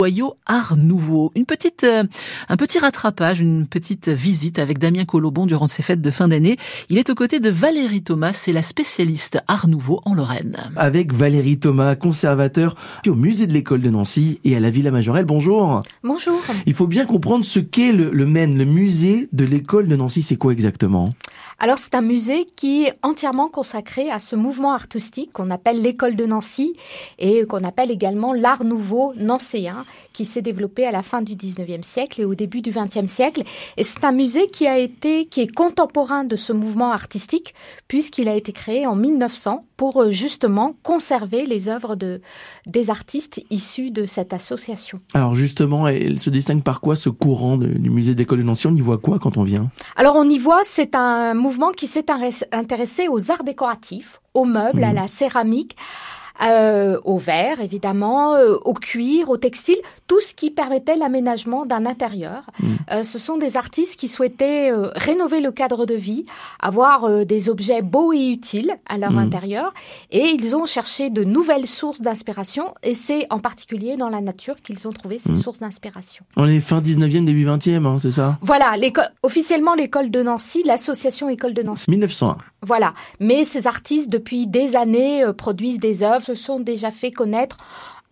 Boyau Art Nouveau. Une petite, euh, un petit rattrapage, une petite visite avec Damien Colobon durant ces fêtes de fin d'année. Il est aux côtés de Valérie Thomas, c'est la spécialiste Art Nouveau en Lorraine. Avec Valérie Thomas, conservateur au musée de l'école de Nancy et à la Villa Majorelle. Bonjour. Bonjour. Il faut bien comprendre ce qu'est le, le MEN, le musée de l'école de Nancy. C'est quoi exactement? Alors c'est un musée qui est entièrement consacré à ce mouvement artistique qu'on appelle l'école de Nancy et qu'on appelle également l'art nouveau nancéen qui s'est développé à la fin du 19e siècle et au début du 20e siècle. Et c'est un musée qui a été, qui est contemporain de ce mouvement artistique, puisqu'il a été créé en 1900 pour euh, justement conserver les œuvres de, des artistes issus de cette association. Alors justement, elle se distingue par quoi ce courant de, du musée d'école de Nancy? On y voit quoi quand on vient? Alors on y voit, c'est un mouvement qui s'est intéressé aux arts décoratifs, aux meubles, mmh. à la céramique, euh, au verre évidemment, euh, au cuir, au textile, tout ce qui permettait l'aménagement d'un intérieur. Mmh. Euh, ce sont des artistes qui souhaitaient rénover le cadre de vie, avoir des objets beaux et utiles à leur mmh. intérieur, et ils ont cherché de nouvelles sources d'inspiration, et c'est en particulier dans la nature qu'ils ont trouvé ces mmh. sources d'inspiration. On est fin 19e, début 20e, hein, c'est ça? Voilà, officiellement l'école de Nancy, l'association école de Nancy. 1901. Voilà, mais ces artistes depuis des années produisent des œuvres, se sont déjà fait connaître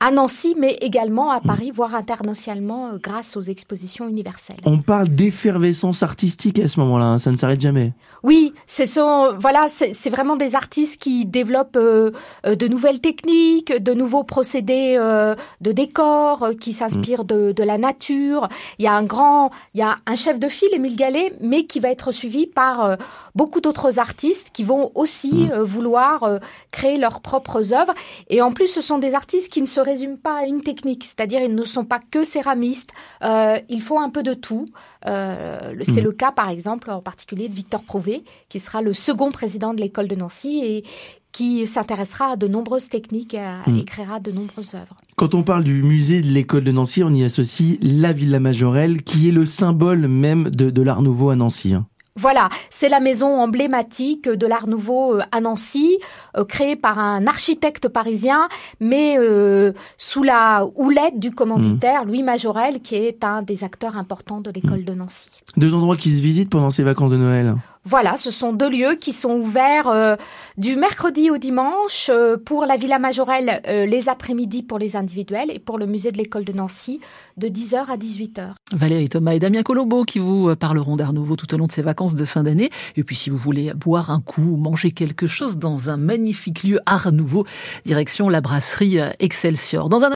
à Nancy, mais également à Paris, voire internationalement, euh, grâce aux expositions universelles. On parle d'effervescence artistique à ce moment-là, hein, ça ne s'arrête jamais. Oui, ce sont, voilà, c'est vraiment des artistes qui développent euh, euh, de nouvelles techniques, de nouveaux procédés euh, de décor, qui s'inspirent mmh. de, de, la nature. Il y a un grand, il y a un chef de file, Émile Gallet, mais qui va être suivi par euh, beaucoup d'autres artistes qui vont aussi mmh. vouloir créer leurs propres œuvres. Et en plus, ce sont des artistes qui ne se résument pas à une technique, c'est-à-dire ils ne sont pas que céramistes, euh, ils font un peu de tout. Euh, c'est mmh. le cas par exemple en particulier de Victor Prouvé, qui sera le second président de l'école de Nancy et qui s'intéressera à de nombreuses techniques et, mmh. créera de nombreuses œuvres. Quand on parle du musée de l'école de Nancy, on y associe la Villa Majorelle, qui est le symbole même de, de l'Art Nouveau à Nancy. Hein. Voilà, c'est la maison emblématique de l'Art Nouveau euh, à Nancy, euh, créée par un architecte parisien, mais euh, sous la houlette du commanditaire mmh. Louis Majorel, qui est un des acteurs importants de l'école mmh. de Nancy. Deux endroits qui se visitent pendant ces vacances de Noël voilà, ce sont deux lieux qui sont ouverts euh, du mercredi au dimanche euh, pour la Villa Majorelle euh, les après-midi pour les individuels et pour le musée de l'école de Nancy de 10h à 18h. Valérie Thomas et Damien Colombo qui vous parleront d'Art Nouveau tout au long de ces vacances de fin d'année. Et puis si vous voulez boire un coup ou manger quelque chose dans un magnifique lieu Art Nouveau, direction la brasserie Excelsior. Dans un